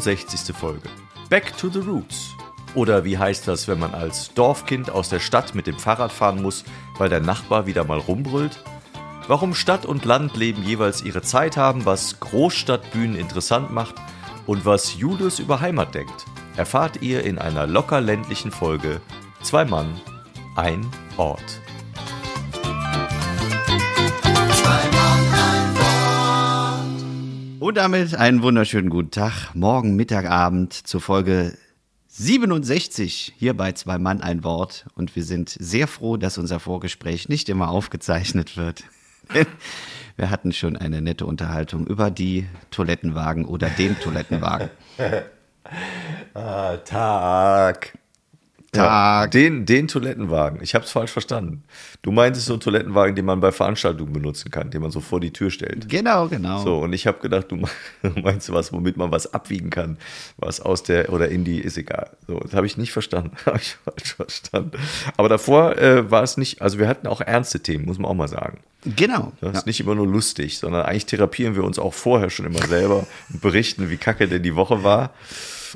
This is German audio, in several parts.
67. Folge. Back to the Roots. Oder wie heißt das, wenn man als Dorfkind aus der Stadt mit dem Fahrrad fahren muss, weil der Nachbar wieder mal rumbrüllt? Warum Stadt und Landleben jeweils ihre Zeit haben, was Großstadtbühnen interessant macht und was Julius über Heimat denkt, erfahrt ihr in einer locker ländlichen Folge Zwei Mann, ein Ort. Und damit einen wunderschönen guten Tag, morgen, Mittag, Abend zur Folge 67 hier bei Zwei Mann ein Wort. Und wir sind sehr froh, dass unser Vorgespräch nicht immer aufgezeichnet wird. wir hatten schon eine nette Unterhaltung über die Toilettenwagen oder den Toilettenwagen. ah, Tag. Tag. Ja, den, den Toilettenwagen. Ich habe es falsch verstanden. Du meintest so einen Toilettenwagen, den man bei Veranstaltungen benutzen kann, den man so vor die Tür stellt. Genau, genau. So, und ich habe gedacht, du meinst was, womit man was abwiegen kann, was aus der oder in die, ist egal. So, das habe ich nicht verstanden. habe ich falsch verstanden. Aber davor äh, war es nicht, also wir hatten auch ernste Themen, muss man auch mal sagen. Genau. Das ist ja. nicht immer nur lustig, sondern eigentlich therapieren wir uns auch vorher schon immer selber und berichten, wie kacke denn die Woche war.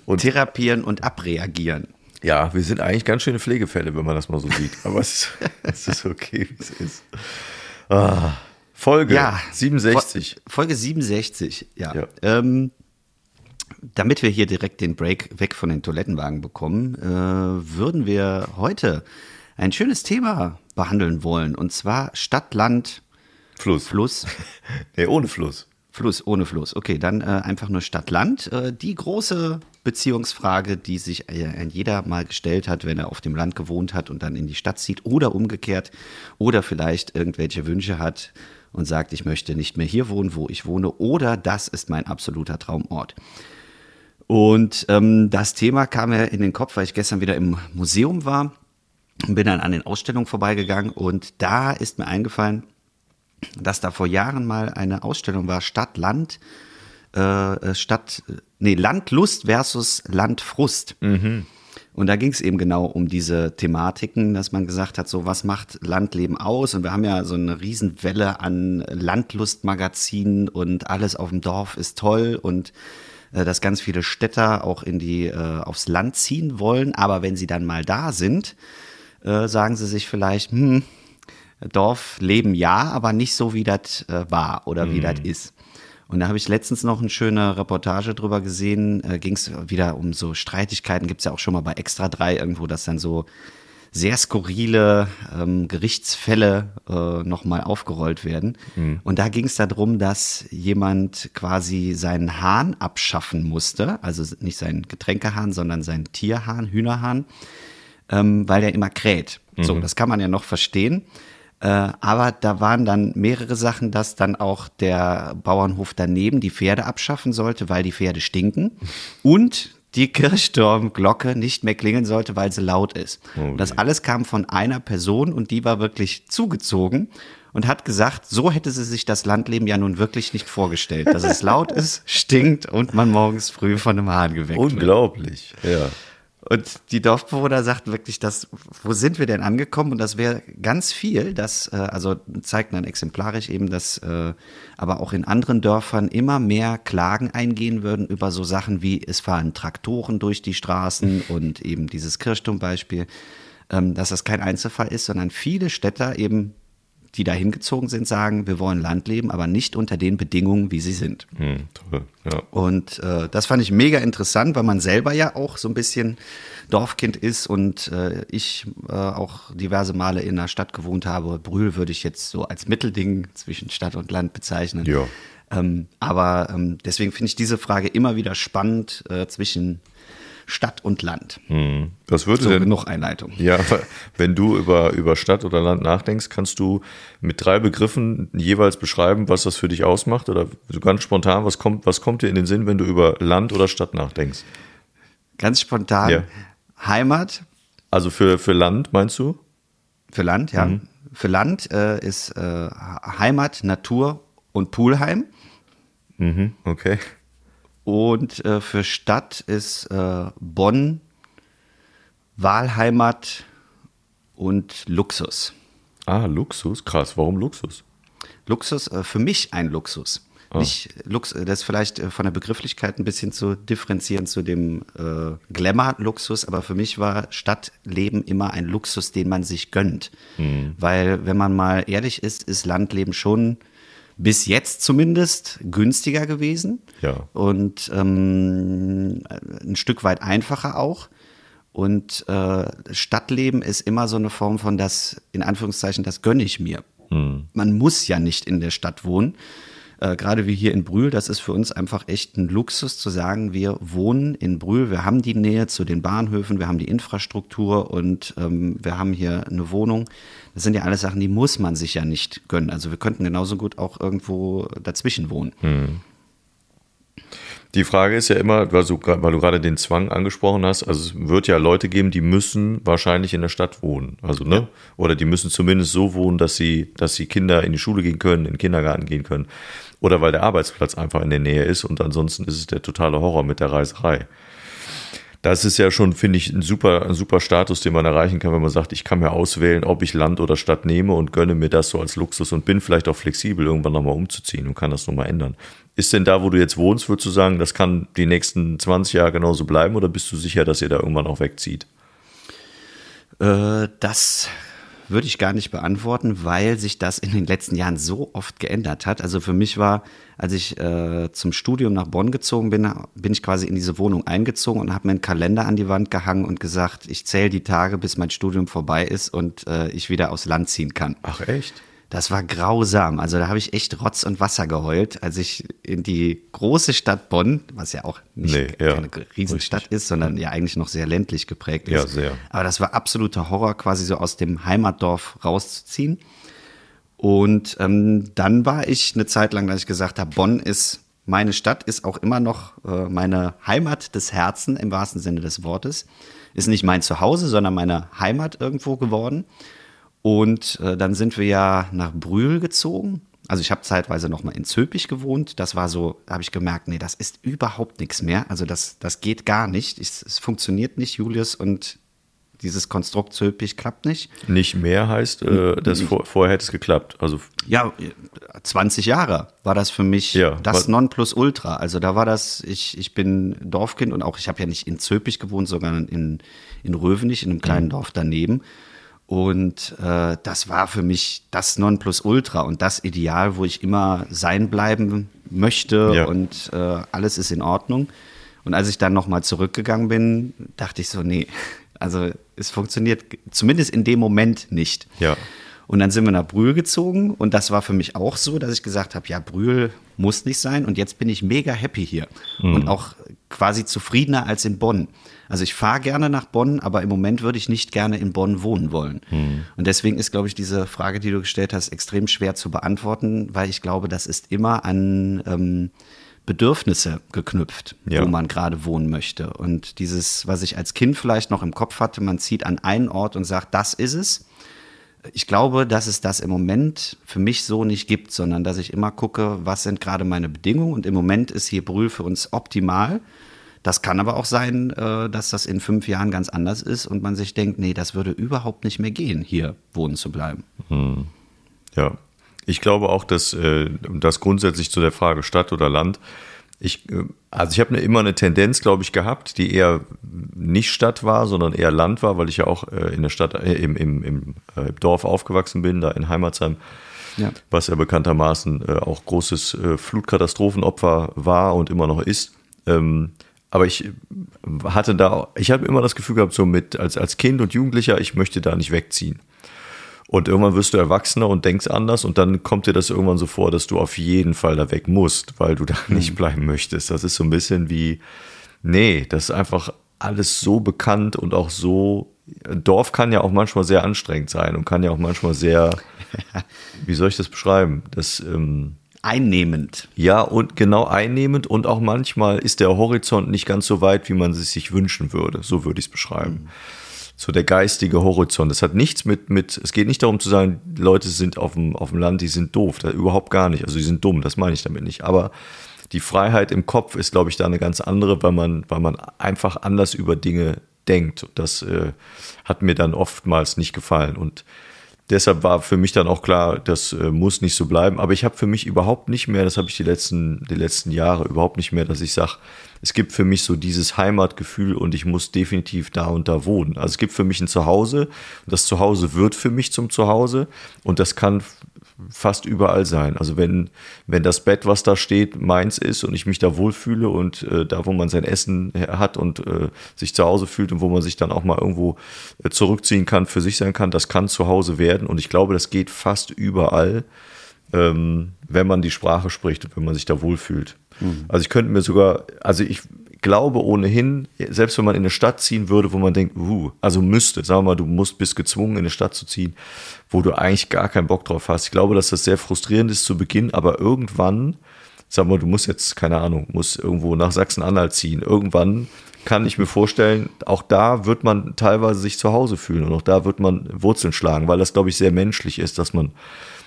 Und therapieren und abreagieren. Ja, wir sind eigentlich ganz schöne Pflegefälle, wenn man das mal so sieht. Aber es, es ist okay, wie es ist. Ah, Folge ja, 67. Folge 67, ja. ja. Ähm, damit wir hier direkt den Break weg von den Toilettenwagen bekommen, äh, würden wir heute ein schönes Thema behandeln wollen. Und zwar Stadt, Land, Fluss. Fluss. nee, ohne Fluss. Fluss, ohne Fluss. Okay, dann äh, einfach nur Stadt-Land. Äh, die große Beziehungsfrage, die sich äh, jeder mal gestellt hat, wenn er auf dem Land gewohnt hat und dann in die Stadt zieht oder umgekehrt oder vielleicht irgendwelche Wünsche hat und sagt, ich möchte nicht mehr hier wohnen, wo ich wohne oder das ist mein absoluter Traumort. Und ähm, das Thema kam mir in den Kopf, weil ich gestern wieder im Museum war und bin dann an den Ausstellungen vorbeigegangen und da ist mir eingefallen, dass da vor Jahren mal eine Ausstellung war, Stadt, Land, äh, äh Stadt, nee, Landlust versus Landfrust. Mhm. Und da ging es eben genau um diese Thematiken, dass man gesagt hat, so was macht Landleben aus? Und wir haben ja so eine Riesenwelle an Landlustmagazinen und alles auf dem Dorf ist toll und äh, dass ganz viele Städter auch in die äh, aufs Land ziehen wollen. Aber wenn sie dann mal da sind, äh, sagen sie sich vielleicht, hm, Dorfleben ja, aber nicht so, wie das äh, war oder wie mhm. das ist. Und da habe ich letztens noch eine schöne Reportage drüber gesehen. Äh, Ging es wieder um so Streitigkeiten, gibt es ja auch schon mal bei Extra 3 irgendwo, dass dann so sehr skurrile ähm, Gerichtsfälle äh, nochmal aufgerollt werden. Mhm. Und da ging es darum, dass jemand quasi seinen Hahn abschaffen musste, also nicht seinen Getränkehahn, sondern seinen Tierhahn, Hühnerhahn, ähm, weil der immer kräht. Mhm. So, das kann man ja noch verstehen. Äh, aber da waren dann mehrere Sachen, dass dann auch der Bauernhof daneben die Pferde abschaffen sollte, weil die Pferde stinken. Und die Kirchturmglocke nicht mehr klingeln sollte, weil sie laut ist. Okay. Das alles kam von einer Person und die war wirklich zugezogen und hat gesagt, so hätte sie sich das Landleben ja nun wirklich nicht vorgestellt, dass es laut ist, stinkt und man morgens früh von einem Hahn geweckt Unglaublich, wird. ja. Und die Dorfbewohner sagten wirklich, dass, wo sind wir denn angekommen? Und das wäre ganz viel, das, äh, also zeigt dann exemplarisch eben, dass äh, aber auch in anderen Dörfern immer mehr Klagen eingehen würden über so Sachen wie, es fahren Traktoren durch die Straßen und eben dieses Kirchturmbeispiel, ähm, dass das kein Einzelfall ist, sondern viele Städter eben die da hingezogen sind, sagen, wir wollen Land leben, aber nicht unter den Bedingungen, wie sie sind. Hm, toll, ja. Und äh, das fand ich mega interessant, weil man selber ja auch so ein bisschen Dorfkind ist und äh, ich äh, auch diverse Male in einer Stadt gewohnt habe. Brühl würde ich jetzt so als Mittelding zwischen Stadt und Land bezeichnen. Ja. Ähm, aber ähm, deswegen finde ich diese Frage immer wieder spannend äh, zwischen Stadt und Land. Hm. Was würde so, denn genug Einleitung? Ja, wenn du über, über Stadt oder Land nachdenkst, kannst du mit drei Begriffen jeweils beschreiben, was das für dich ausmacht? Oder so ganz spontan, was kommt, was kommt dir in den Sinn, wenn du über Land oder Stadt nachdenkst? Ganz spontan ja. Heimat. Also für, für Land, meinst du? Für Land, ja. Mhm. Für Land äh, ist äh, Heimat, Natur und Poolheim. Mhm, okay. Und äh, für Stadt ist äh, Bonn, Wahlheimat und Luxus. Ah, Luxus, krass. Warum Luxus? Luxus, äh, für mich ein Luxus. nicht Lux, das ist vielleicht äh, von der Begrifflichkeit ein bisschen zu differenzieren zu dem äh, Glamour-Luxus, aber für mich war Stadtleben immer ein Luxus, den man sich gönnt. Mhm. Weil, wenn man mal ehrlich ist, ist Landleben schon bis jetzt zumindest günstiger gewesen. Ja. Und ähm, ein Stück weit einfacher auch. Und äh, Stadtleben ist immer so eine Form von das, in Anführungszeichen, das gönne ich mir. Mhm. Man muss ja nicht in der Stadt wohnen. Äh, Gerade wie hier in Brühl, das ist für uns einfach echt ein Luxus zu sagen, wir wohnen in Brühl, wir haben die Nähe zu den Bahnhöfen, wir haben die Infrastruktur und ähm, wir haben hier eine Wohnung. Das sind ja alles Sachen, die muss man sich ja nicht gönnen. Also wir könnten genauso gut auch irgendwo dazwischen wohnen. Mhm. Die Frage ist ja immer, weil du, weil du gerade den Zwang angesprochen hast, also es wird ja Leute geben, die müssen wahrscheinlich in der Stadt wohnen. Also, ne? Oder die müssen zumindest so wohnen, dass sie, dass sie Kinder in die Schule gehen können, in den Kindergarten gehen können. Oder weil der Arbeitsplatz einfach in der Nähe ist und ansonsten ist es der totale Horror mit der Reiserei das ist ja schon, finde ich, ein super, ein super Status, den man erreichen kann, wenn man sagt, ich kann mir auswählen, ob ich Land oder Stadt nehme und gönne mir das so als Luxus und bin vielleicht auch flexibel, irgendwann nochmal umzuziehen und kann das nochmal ändern. Ist denn da, wo du jetzt wohnst, würdest du sagen, das kann die nächsten 20 Jahre genauso bleiben oder bist du sicher, dass ihr da irgendwann auch wegzieht? Äh, das würde ich gar nicht beantworten, weil sich das in den letzten Jahren so oft geändert hat. Also für mich war, als ich äh, zum Studium nach Bonn gezogen bin, bin ich quasi in diese Wohnung eingezogen und habe mir einen Kalender an die Wand gehangen und gesagt, ich zähle die Tage, bis mein Studium vorbei ist und äh, ich wieder aufs Land ziehen kann. Ach echt? Das war grausam. Also da habe ich echt Rotz und Wasser geheult, als ich in die große Stadt Bonn, was ja auch nicht nee, ja, keine Riesenstadt richtig. ist, sondern ja eigentlich noch sehr ländlich geprägt ist. Ja, sehr. Aber das war absoluter Horror, quasi so aus dem Heimatdorf rauszuziehen. Und ähm, dann war ich eine Zeit lang, dass ich gesagt habe, Bonn ist meine Stadt, ist auch immer noch äh, meine Heimat des Herzens im wahrsten Sinne des Wortes. Ist nicht mein Zuhause, sondern meine Heimat irgendwo geworden. Und äh, dann sind wir ja nach Brühl gezogen. Also ich habe zeitweise noch mal in Zöpich gewohnt. Das war so, da habe ich gemerkt, nee, das ist überhaupt nichts mehr. Also das, das geht gar nicht. Es, es funktioniert nicht, Julius. Und dieses Konstrukt Zöpich klappt nicht. Nicht mehr heißt, äh, das vor, vorher hätte es geklappt. Also ja, 20 Jahre war das für mich ja, das Nonplusultra. Also da war das, ich, ich bin Dorfkind und auch ich habe ja nicht in Zöpich gewohnt, sondern in, in Rövenich, in einem kleinen mhm. Dorf daneben. Und äh, das war für mich das Nonplusultra und das Ideal, wo ich immer sein bleiben möchte ja. und äh, alles ist in Ordnung. Und als ich dann nochmal zurückgegangen bin, dachte ich so, nee, also es funktioniert zumindest in dem Moment nicht. Ja. Und dann sind wir nach Brühl gezogen und das war für mich auch so, dass ich gesagt habe, ja, Brühl muss nicht sein und jetzt bin ich mega happy hier mhm. und auch quasi zufriedener als in Bonn. Also ich fahre gerne nach Bonn, aber im Moment würde ich nicht gerne in Bonn wohnen wollen. Mhm. Und deswegen ist, glaube ich, diese Frage, die du gestellt hast, extrem schwer zu beantworten, weil ich glaube, das ist immer an ähm, Bedürfnisse geknüpft, ja. wo man gerade wohnen möchte. Und dieses, was ich als Kind vielleicht noch im Kopf hatte, man zieht an einen Ort und sagt, das ist es ich glaube, dass es das im Moment für mich so nicht gibt, sondern dass ich immer gucke, was sind gerade meine Bedingungen. Und im Moment ist hier Brühl für uns optimal. Das kann aber auch sein, äh, dass das in fünf Jahren ganz anders ist und man sich denkt, nee, das würde überhaupt nicht mehr gehen, hier wohnen zu bleiben. Hm. Ja, ich glaube auch, dass äh, das grundsätzlich zu der Frage Stadt oder Land ich, äh, also ich habe eine, immer eine Tendenz, glaube ich, gehabt, die eher nicht Stadt war, sondern eher Land war, weil ich ja auch in der Stadt, äh, im, im, im Dorf aufgewachsen bin, da in Heimatsheim, ja. was ja bekanntermaßen auch großes Flutkatastrophenopfer war und immer noch ist. Ähm, aber ich hatte da, ich habe immer das Gefühl gehabt, so mit als, als Kind und Jugendlicher, ich möchte da nicht wegziehen. Und irgendwann wirst du erwachsener und denkst anders und dann kommt dir das irgendwann so vor, dass du auf jeden Fall da weg musst, weil du da mhm. nicht bleiben möchtest. Das ist so ein bisschen wie, nee, das ist einfach alles so bekannt und auch so. Dorf kann ja auch manchmal sehr anstrengend sein und kann ja auch manchmal sehr, wie soll ich das beschreiben? Das, ähm, einnehmend. Ja, und genau einnehmend und auch manchmal ist der Horizont nicht ganz so weit, wie man es sich wünschen würde. So würde ich es beschreiben. Mhm so der geistige Horizont. Es hat nichts mit, mit, es geht nicht darum zu sagen, Leute sind auf dem, auf dem Land, die sind doof. Da, überhaupt gar nicht. Also die sind dumm, das meine ich damit nicht. Aber die Freiheit im Kopf ist, glaube ich, da eine ganz andere, weil man, weil man einfach anders über Dinge denkt. Und das äh, hat mir dann oftmals nicht gefallen. Und deshalb war für mich dann auch klar, das äh, muss nicht so bleiben. Aber ich habe für mich überhaupt nicht mehr, das habe ich die letzten, die letzten Jahre überhaupt nicht mehr, dass ich sage, es gibt für mich so dieses Heimatgefühl und ich muss definitiv da und da wohnen. Also es gibt für mich ein Zuhause. Das Zuhause wird für mich zum Zuhause und das kann fast überall sein. Also wenn, wenn das Bett, was da steht, meins ist und ich mich da wohlfühle und äh, da, wo man sein Essen hat und äh, sich zu Hause fühlt und wo man sich dann auch mal irgendwo äh, zurückziehen kann, für sich sein kann, das kann zu Hause werden. Und ich glaube, das geht fast überall, ähm, wenn man die Sprache spricht und wenn man sich da wohlfühlt. Mhm. Also ich könnte mir sogar, also ich glaube ohnehin, selbst wenn man in eine Stadt ziehen würde, wo man denkt, uh, also müsste, sagen wir mal, du musst, bist gezwungen, in eine Stadt zu ziehen, wo du eigentlich gar keinen Bock drauf hast. Ich glaube, dass das sehr frustrierend ist zu Beginn, aber irgendwann, sag mal, du musst jetzt, keine Ahnung, musst irgendwo nach Sachsen-Anhalt ziehen. Irgendwann kann ich mir vorstellen, auch da wird man teilweise sich zu Hause fühlen und auch da wird man Wurzeln schlagen, weil das, glaube ich, sehr menschlich ist, dass man,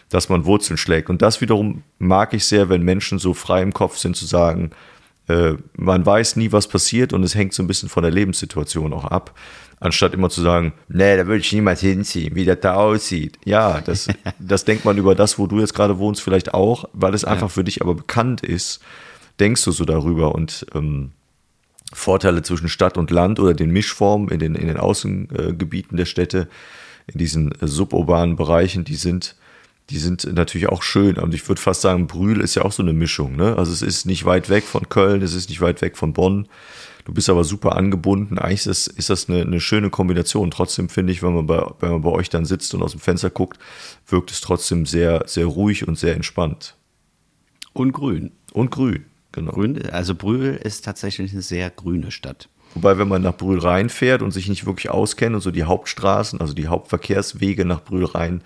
dass man Wurzeln schlägt. Und das wiederum mag ich sehr, wenn Menschen so frei im Kopf sind zu sagen, äh, man weiß nie, was passiert und es hängt so ein bisschen von der Lebenssituation auch ab. Anstatt immer zu sagen, nee, da würde ich niemals hinziehen, wie das da aussieht. Ja, das, das denkt man über das, wo du jetzt gerade wohnst, vielleicht auch, weil es einfach für dich aber bekannt ist, denkst du so darüber und ähm, Vorteile zwischen Stadt und Land oder den Mischformen in den, in den Außengebieten der Städte, in diesen äh, suburbanen Bereichen, die sind die sind natürlich auch schön. Und ich würde fast sagen, Brühl ist ja auch so eine Mischung. Ne? Also es ist nicht weit weg von Köln, es ist nicht weit weg von Bonn. Du bist aber super angebunden. Eigentlich ist das, ist das eine, eine schöne Kombination. Trotzdem finde ich, wenn man, bei, wenn man bei euch dann sitzt und aus dem Fenster guckt, wirkt es trotzdem sehr, sehr ruhig und sehr entspannt. Und grün. Und grün, genau. Grün, also Brühl ist tatsächlich eine sehr grüne Stadt. Wobei, wenn man nach Brühl reinfährt und sich nicht wirklich auskennt und so die Hauptstraßen, also die Hauptverkehrswege nach Brühl rein,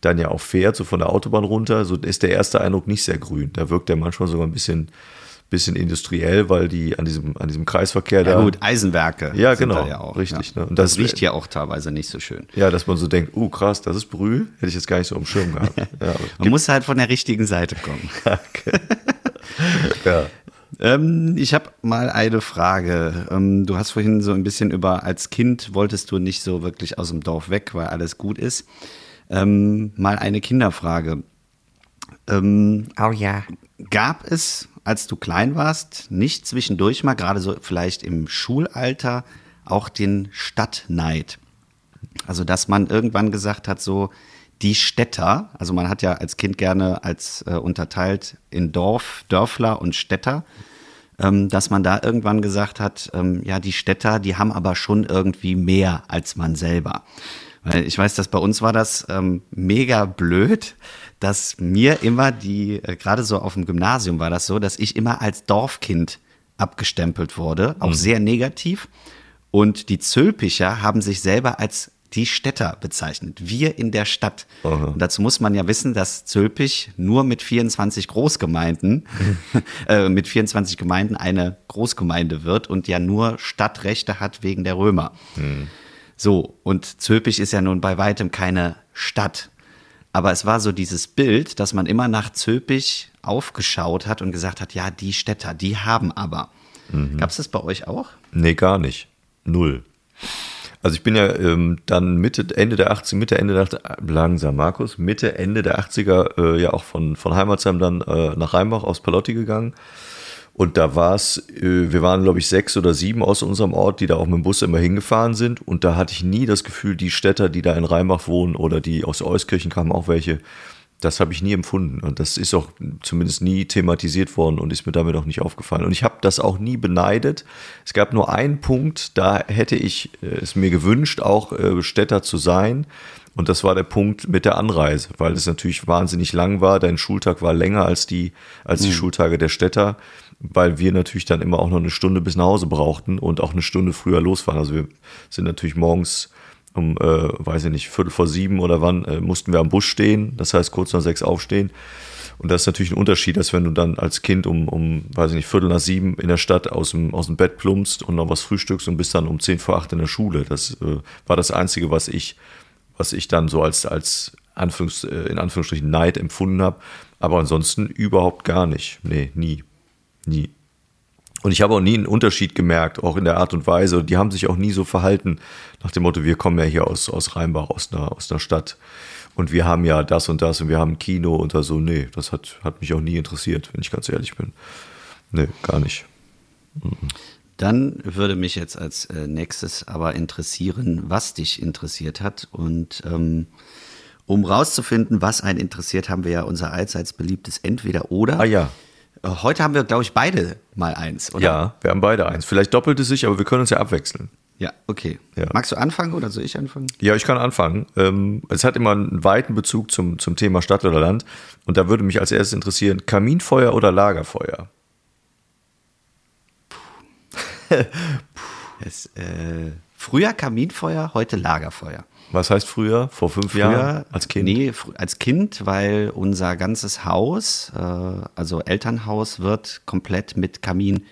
dann ja auch fährt, so von der Autobahn runter, so ist der erste Eindruck nicht sehr grün. Da wirkt er manchmal sogar ein bisschen, bisschen industriell, weil die an diesem, an diesem Kreisverkehr ja, da. gut, Eisenwerke. Ja, genau. Ja auch, richtig. Ja. Ne? Und das, das riecht ja auch teilweise nicht so schön. Ja, dass man so denkt, uh, krass, das ist Brühl. Hätte ich jetzt gar nicht so im Schirm gehabt. man muss halt von der richtigen Seite kommen. ja. Ähm, ich habe mal eine Frage. Ähm, du hast vorhin so ein bisschen über, als Kind wolltest du nicht so wirklich aus dem Dorf weg, weil alles gut ist. Ähm, mal eine Kinderfrage. Ähm, oh ja. Gab es, als du klein warst, nicht zwischendurch mal, gerade so vielleicht im Schulalter, auch den Stadtneid? Also, dass man irgendwann gesagt hat, so, die Städter, also man hat ja als Kind gerne als äh, unterteilt in Dorf, Dörfler und Städter, ähm, dass man da irgendwann gesagt hat, ähm, ja, die Städter, die haben aber schon irgendwie mehr als man selber. Weil ich weiß, dass bei uns war das ähm, mega blöd, dass mir immer die, äh, gerade so auf dem Gymnasium war das so, dass ich immer als Dorfkind abgestempelt wurde, auch mhm. sehr negativ. Und die Zülpicher haben sich selber als die Städter bezeichnet. Wir in der Stadt. Aha. Und dazu muss man ja wissen, dass Zülpich nur mit 24 Großgemeinden, äh, mit 24 Gemeinden eine Großgemeinde wird und ja nur Stadtrechte hat wegen der Römer. Mhm. So, und Zülpich ist ja nun bei weitem keine Stadt. Aber es war so dieses Bild, dass man immer nach Zülpich aufgeschaut hat und gesagt hat, ja, die Städter, die haben aber. Mhm. Gab es das bei euch auch? Nee, gar nicht. Null. Also ich bin ja ähm, dann Mitte, Ende der 80er, Mitte, Ende der 80er, langsam Markus, Mitte, Ende der 80er äh, ja auch von, von Heimatsheim dann äh, nach Rheinbach aus Palotti gegangen und da war es, äh, wir waren, glaube ich, sechs oder sieben aus unserem Ort, die da auch mit dem Bus immer hingefahren sind. Und da hatte ich nie das Gefühl, die Städter, die da in Rheinbach wohnen oder die aus Euskirchen kamen, auch welche, das habe ich nie empfunden. Und das ist auch zumindest nie thematisiert worden und ist mir damit auch nicht aufgefallen. Und ich habe das auch nie beneidet. Es gab nur einen Punkt, da hätte ich äh, es mir gewünscht, auch äh, Städter zu sein. Und das war der Punkt mit der Anreise, weil es natürlich wahnsinnig lang war. Dein Schultag war länger als die, als die mhm. Schultage der Städter weil wir natürlich dann immer auch noch eine Stunde bis nach Hause brauchten und auch eine Stunde früher losfahren. Also wir sind natürlich morgens um, äh, weiß ich nicht, Viertel vor sieben oder wann, äh, mussten wir am Bus stehen, das heißt kurz nach sechs aufstehen. Und das ist natürlich ein Unterschied, als wenn du dann als Kind um, um, weiß ich nicht, Viertel nach sieben in der Stadt aus dem, aus dem Bett plumpst und noch was frühstückst und bist dann um zehn vor acht in der Schule. Das äh, war das Einzige, was ich, was ich dann so als, als Anführungs, äh, in Anführungsstrichen Neid empfunden habe. Aber ansonsten überhaupt gar nicht. Nee, nie. Nie. Und ich habe auch nie einen Unterschied gemerkt, auch in der Art und Weise. Die haben sich auch nie so verhalten, nach dem Motto, wir kommen ja hier aus, aus Rheinbach, aus einer, aus einer Stadt. Und wir haben ja das und das und wir haben ein Kino und so. Nee, das hat, hat mich auch nie interessiert, wenn ich ganz ehrlich bin. Nee, gar nicht. Dann würde mich jetzt als äh, nächstes aber interessieren, was dich interessiert hat. Und ähm, um rauszufinden, was einen interessiert, haben wir ja unser allseits beliebtes Entweder-Oder. Ah ja. Äh, Heute haben wir, glaube ich, beide mal eins, oder? Ja, wir haben beide eins. Vielleicht doppelt es sich, aber wir können uns ja abwechseln. Ja, okay. Ja. Magst du anfangen oder soll ich anfangen? Ja, ich kann anfangen. Ähm, es hat immer einen weiten Bezug zum, zum Thema Stadt oder Land. Und da würde mich als erstes interessieren, Kaminfeuer oder Lagerfeuer? Es, äh, früher Kaminfeuer, heute Lagerfeuer. Was heißt früher? Vor fünf Jahren? Als Kind? Nee, als Kind, weil unser ganzes Haus, äh, also Elternhaus, wird komplett mit Kamin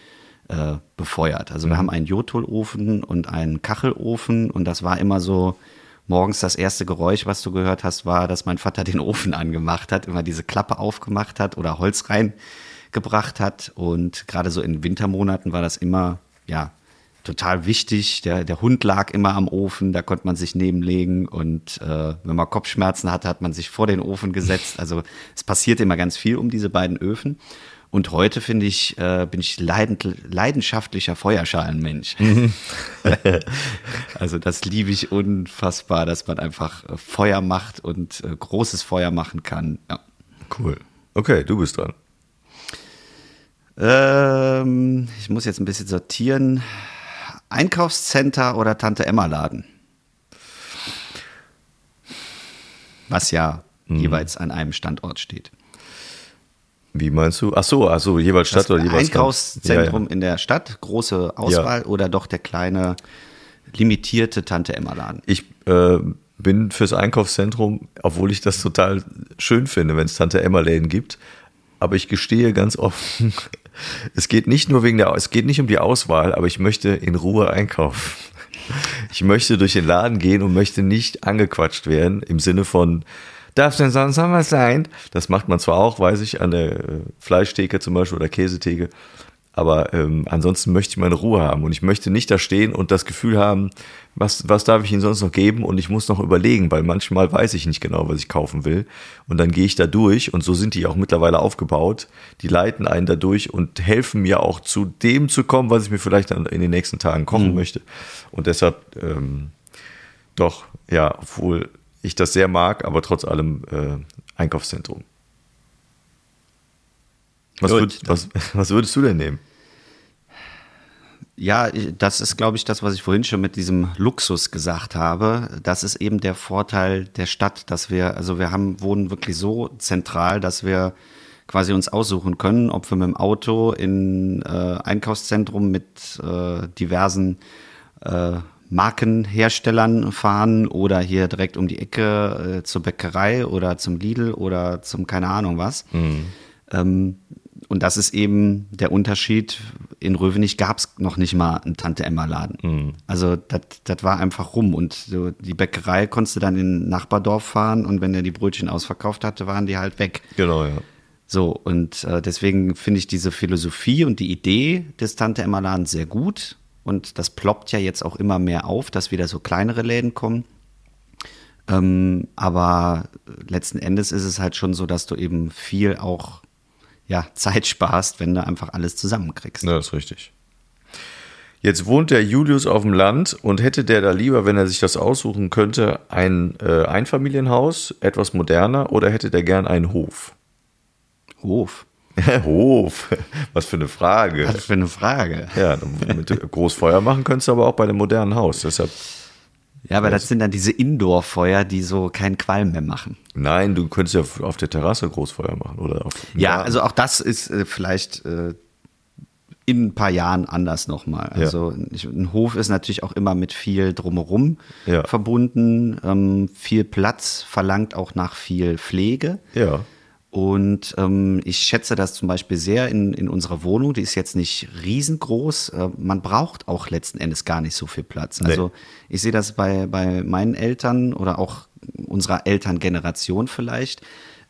äh, befeuert. Also Mhm. wir haben einen Jodholofen und einen Kachelofen und das war immer so, morgens das erste Geräusch, was du gehört hast, war, dass mein Vater den Ofen angemacht hat, immer diese Klappe aufgemacht hat oder Holz reingebracht hat und gerade so in Wintermonaten war das immer, ja, total wichtig. Der, der Hund lag immer am Ofen, da konnte man sich nebenlegen und äh, wenn man Kopfschmerzen hatte, hat man sich vor den Ofen gesetzt. Also es passiert immer ganz viel um diese beiden Öfen. Und heute finde ich, äh, bin ich leidend, leidenschaftlicher Feuerschalenmensch. also das liebe ich unfassbar, dass man einfach äh, Feuer macht und äh, großes Feuer machen kann. Ja. Cool. Okay, du bist dran. Ähm, ich muss jetzt ein bisschen sortieren. Einkaufscenter oder Tante Emma Laden? Was ja jeweils an einem Standort steht. Wie meinst du? Ach so, ach so, jeweils Stadt Das oder jeweils? Einkaufszentrum Ja, in der Stadt, große Auswahl oder doch der kleine limitierte Tante Emma Laden? ja. Ich äh, bin fürs Einkaufszentrum, obwohl ich das total schön finde, wenn es Tante Emma Läden gibt. Aber ich gestehe ganz offen, es geht nicht nur wegen der, es geht nicht um die Auswahl, aber ich möchte in Ruhe einkaufen. Ich möchte durch den Laden gehen und möchte nicht angequatscht werden im Sinne von, darf denn sonst noch was sein? Das macht man zwar auch, weiß ich, an der äh, Fleischtheke zum Beispiel oder Käsetheke, aber ähm, ansonsten möchte ich meine Ruhe haben und ich möchte nicht da stehen und das Gefühl haben, was, was darf ich Ihnen sonst noch geben und ich muss noch überlegen, weil manchmal weiß ich nicht genau, was ich kaufen will und dann gehe ich da durch und so sind die auch mittlerweile aufgebaut. Die leiten einen da durch und helfen mir auch zu dem zu kommen, was ich mir vielleicht dann in den nächsten Tagen kochen möchte und deshalb ähm, doch, ja, obwohl ich das sehr mag, aber trotz allem äh, Einkaufszentrum. Was, Gut, würd, was, was würdest du denn nehmen? Ja, das ist, glaube ich, das, was ich vorhin schon mit diesem Luxus gesagt habe. Das ist eben der Vorteil der Stadt, dass wir, also wir haben, wohnen wirklich so zentral, dass wir quasi uns aussuchen können, ob wir mit dem Auto in äh, Einkaufszentrum mit äh, diversen äh, Markenherstellern fahren oder hier direkt um die Ecke äh, zur Bäckerei oder zum Lidl oder zum keine Ahnung was. Ähm, und das ist eben der Unterschied. In Rövenich gab es noch nicht mal einen Tante-Emma-Laden. Also das war einfach rum. Und so die Bäckerei konntest du dann in ein Nachbardorf fahren und wenn er die Brötchen ausverkauft hatte, waren die halt weg. Genau, ja. So, und äh, deswegen finde ich diese Philosophie und die Idee des Tante-Emma-Ladens sehr gut. Und das ploppt ja jetzt auch immer mehr auf, dass wieder so kleinere Läden kommen. Ähm, aber letzten Endes ist es halt schon so, dass du eben viel auch ja, Zeit sparst, wenn du einfach alles zusammenkriegst. Ja, das ist richtig. Jetzt wohnt der Julius auf dem Land und hätte der da lieber, wenn er sich das aussuchen könnte, ein äh, Einfamilienhaus, etwas moderner, oder hätte der gern einen Hof? Hof. Hof, was für eine Frage. Was für eine Frage. Ja, mit Großfeuer machen könntest du aber auch bei einem modernen Haus. Deshalb, Ja, aber das sind dann diese Indoor-Feuer, die so keinen Qualm mehr machen. nein, du könntest ja auf der Terrasse Großfeuer machen oder auf. Ja, also auch das ist äh, vielleicht äh, in ein paar Jahren anders nochmal. Ja. Also ich, ein Hof ist natürlich auch immer mit viel drumherum Ja. verbunden. Ähm, viel Platz verlangt auch nach viel Pflege. Ja. Und ähm, ich schätze das zum Beispiel sehr in, in unserer Wohnung. Die ist jetzt nicht riesengroß. Äh, man braucht auch letzten Endes gar nicht so viel Platz. Also ich sehe das bei, bei meinen Eltern oder auch unserer Elterngeneration vielleicht.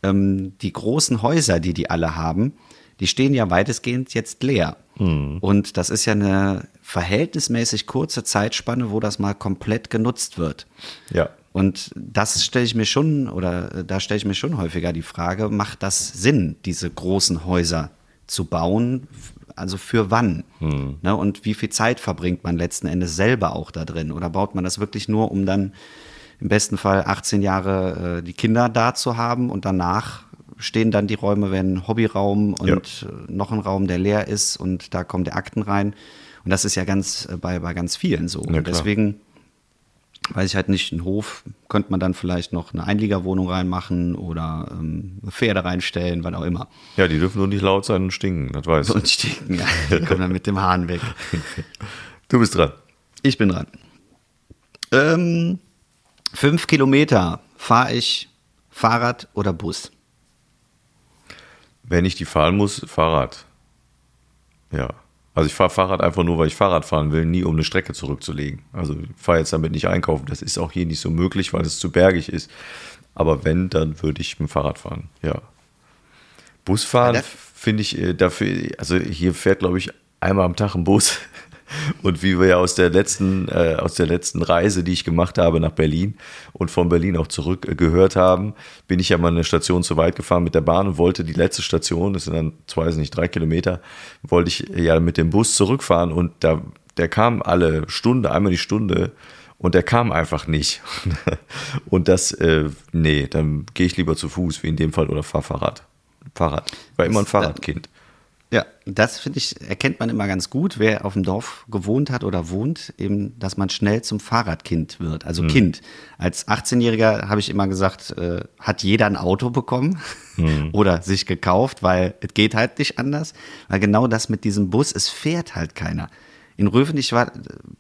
Ähm, die großen Häuser, die die alle haben, die stehen ja weitestgehend jetzt leer. Mhm. Und das ist ja eine verhältnismäßig kurze Zeitspanne, wo das mal komplett genutzt wird. Ja. Und das stelle ich mir schon, oder äh, da stelle ich mir schon häufiger die Frage, macht das Sinn, diese großen Häuser zu bauen? Also für wann? Ne, und wie viel Zeit verbringt man letzten Endes selber auch da drin? Oder baut man das wirklich nur, um dann im besten Fall 18 Jahre äh, die Kinder da zu haben und danach stehen dann die Räume, wenn ein Hobbyraum und Ja. äh, noch ein Raum, der leer ist und da kommen die Akten rein. Und das ist ja ganz äh, bei, bei ganz vielen so. Ja, und deswegen weiß ich halt nicht, einen Hof könnte man dann vielleicht noch eine Einliegerwohnung reinmachen oder ähm, Pferde reinstellen, was auch immer. Ja, die dürfen nur nicht laut sein und stinken, das weiß ich. Und stinken, ja, die kommen dann mit dem Hahn weg. Du bist dran. Ich bin dran. Ähm, fünf Kilometer fahre ich Fahrrad oder Bus? Wenn ich die fahren muss, Fahrrad. Ja. Also ich fahre Fahrrad einfach nur, weil ich Fahrrad fahren will, nie um eine Strecke zurückzulegen. Also ich fahre jetzt damit nicht einkaufen. Das ist auch hier nicht so möglich, weil es zu bergig ist. Aber wenn, dann würde ich mit dem Fahrrad fahren. Ja. Busfahren Ja, finde ich äh, dafür, also hier fährt, glaube ich, einmal am Tag ein Bus. Und wie wir ja aus der letzten, äh, aus der letzten Reise, die ich gemacht habe nach Berlin und von Berlin auch zurück äh, gehört haben, bin ich ja mal eine Station zu weit gefahren mit der Bahn und wollte die letzte Station, das sind dann, ich weiß nicht, drei Kilometer, wollte ich ja mit dem Bus zurückfahren und da, der kam alle Stunde, einmal die Stunde und der kam einfach nicht. Und das, äh, nee, dann gehe ich lieber zu Fuß, wie in dem Fall, oder fahr Fahrrad. Fahrrad. War immer ein Das- Fahrradkind. Ja, das finde ich, erkennt man immer ganz gut, wer auf dem Dorf gewohnt hat oder wohnt, eben, dass man schnell zum Fahrradkind wird. Also Kind. Als 18-Jähriger habe ich immer gesagt, äh, hat jeder ein Auto bekommen oder sich gekauft, weil es geht halt nicht anders. Weil genau das mit diesem Bus, es fährt halt keiner. In Röven, ich war,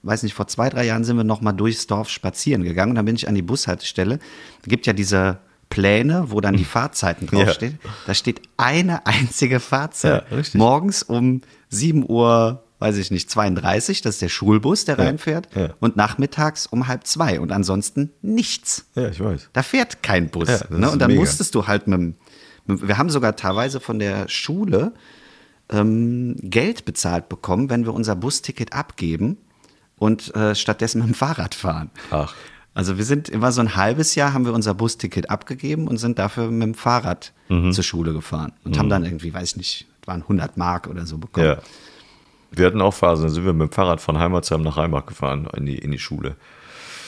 weiß nicht, vor zwei, drei Jahren sind wir noch mal durchs Dorf spazieren gegangen und dann bin ich an die Bushaltestelle. Es gibt ja diese Pläne, wo dann die Fahrzeiten Ja. draufstehen. Da steht eine einzige Fahrzeit. Ja. Morgens um 7 Uhr, weiß ich nicht, 32, das ist der Schulbus, der Ja, reinfährt. ja. Und nachmittags um halb zwei. Und ansonsten nichts. Ja, ich weiß. Da fährt kein Bus. Ja, ne? Und dann mega. musstest du halt mit, dem- wir haben sogar teilweise von der Schule ähm, Geld bezahlt bekommen, wenn wir unser Busticket abgeben und äh, stattdessen mit dem Fahrrad fahren. Ach. Also wir sind immer so ein halbes Jahr haben wir unser Busticket abgegeben und sind dafür mit dem Fahrrad Mhm. zur Schule gefahren und haben dann irgendwie, weiß ich nicht, waren 100 Mark oder so bekommen. Ja. Wir hatten auch Phasen, da sind wir mit dem Fahrrad von Heimatsheim nach Rheinbach gefahren in die, in die Schule.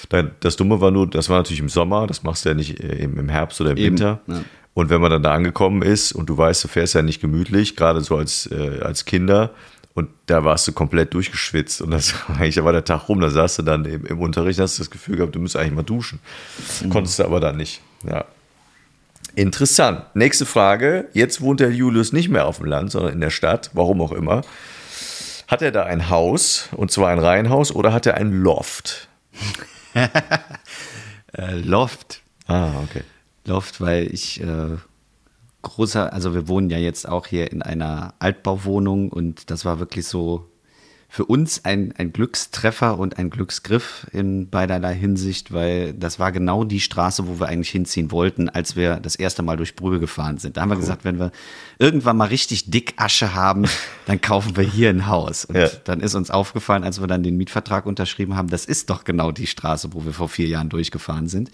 Dann- Das Dumme war nur, das war natürlich im Sommer, das machst du ja nicht äh, im im Herbst oder im Eben, Winter. ja. Und wenn man dann da angekommen ist und du weißt, du fährst ja nicht gemütlich, gerade so als, äh, als Kinder, und da warst du komplett durchgeschwitzt und das war eigentlich, war der Tag rum, da saß du dann im, im Unterricht, hast du das Gefühl gehabt, du müsstest eigentlich mal duschen. Konntest du aber dann nicht. Ja. Interessant. Nächste Frage. Jetzt wohnt der Julius nicht mehr auf dem Land, sondern in der Stadt, warum auch immer. Hat er da ein Haus, und zwar ein Reihenhaus, oder hat er ein Loft? Äh, Loft. Ah, okay. Loft, weil ich äh, großer, also wir wohnen ja jetzt auch hier in einer Altbauwohnung und das war wirklich so für uns ein, ein Glückstreffer und ein Glücksgriff in beiderlei Hinsicht, weil das war genau die Straße, wo wir eigentlich hinziehen wollten, als wir das erste Mal durch Brühl gefahren sind. Da haben wir gesagt, wenn wir irgendwann mal richtig dick Asche haben, dann kaufen wir hier ein Haus. Und Ja. dann ist uns aufgefallen, als wir dann den Mietvertrag unterschrieben haben, das ist doch genau die Straße, wo wir vor vier Jahren durchgefahren sind.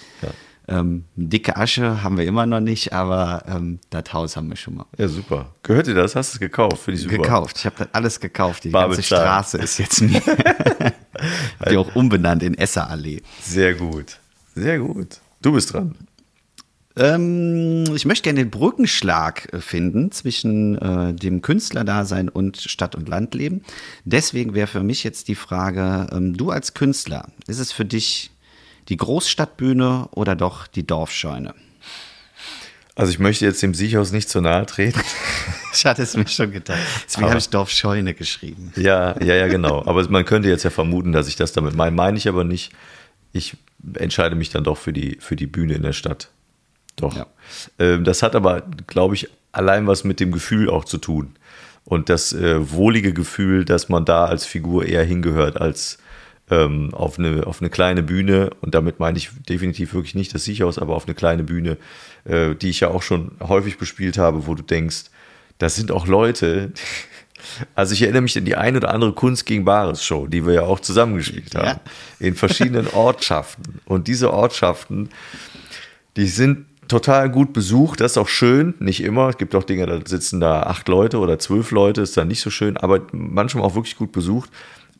Ähm, dicke Asche haben wir immer noch nicht, aber ähm, das Haus haben wir schon mal Ja, super. Gehört dir das? Hast du es gekauft? Finde ich super. gekauft. Ich habe das alles gekauft. Die Bar ganze. Straße ist jetzt mir. Die auch umbenannt in Esserallee. Sehr gut. Sehr gut. Du bist dran. Ähm, ich möchte gerne den Brückenschlag äh, finden zwischen äh, dem Künstlerdasein und Stadt- und Landleben. Deswegen wäre für mich jetzt die Frage, ähm, du als Künstler, ist es für dich die Großstadtbühne oder doch die Dorfscheune? Also ich möchte jetzt dem Siechhaus nicht zu nahe treten. Ich hatte es mir schon gedacht. Deswegen habe ich Dorfscheune geschrieben. Ja, ja, ja, genau. Aber man könnte jetzt ja vermuten, dass ich das damit meine. Meine ich aber nicht. Ich entscheide mich dann doch für die, für die Bühne in der Stadt. Doch. Ja. Ähm, das hat aber, glaube ich, allein was mit dem Gefühl auch zu tun. Und das äh, wohlige Gefühl, dass man da als Figur eher hingehört als ähm, auf, eine, auf eine kleine Bühne. Und damit meine ich definitiv wirklich nicht das Siechhaus, aber auf eine kleine Bühne, äh, die ich ja auch schon häufig bespielt habe, wo du denkst, das sind auch Leute. Also ich erinnere mich an die ein oder andere Kunst gegen Bares Show, die wir ja auch zusammengespielt haben, ja. in verschiedenen Ortschaften. Und diese Ortschaften, die sind total gut besucht, das ist auch schön, nicht immer. Es gibt auch Dinge, da sitzen da acht Leute oder zwölf Leute, ist dann nicht so schön, aber manchmal auch wirklich gut besucht.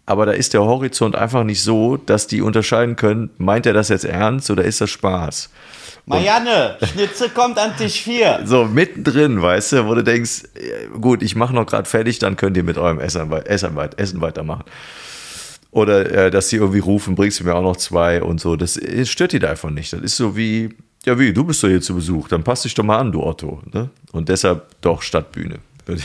Aber da ist der Horizont einfach nicht so, dass die unterscheiden können, meint er das jetzt ernst oder ist das Spaß? Marianne, Schnitzel kommt an Tisch 4. So, mittendrin, weißt du, wo du denkst, gut, ich mache noch gerade fertig, dann könnt ihr mit eurem Essen, Essen, Essen weitermachen. Oder äh, dass sie irgendwie rufen, bringst du mir auch noch zwei und so. Das, das stört die da einfach nicht. Das ist so wie, ja wie, du bist doch hier zu Besuch, dann passt dich doch mal an, du Otto. Ne? Und deshalb doch Stadtbühne.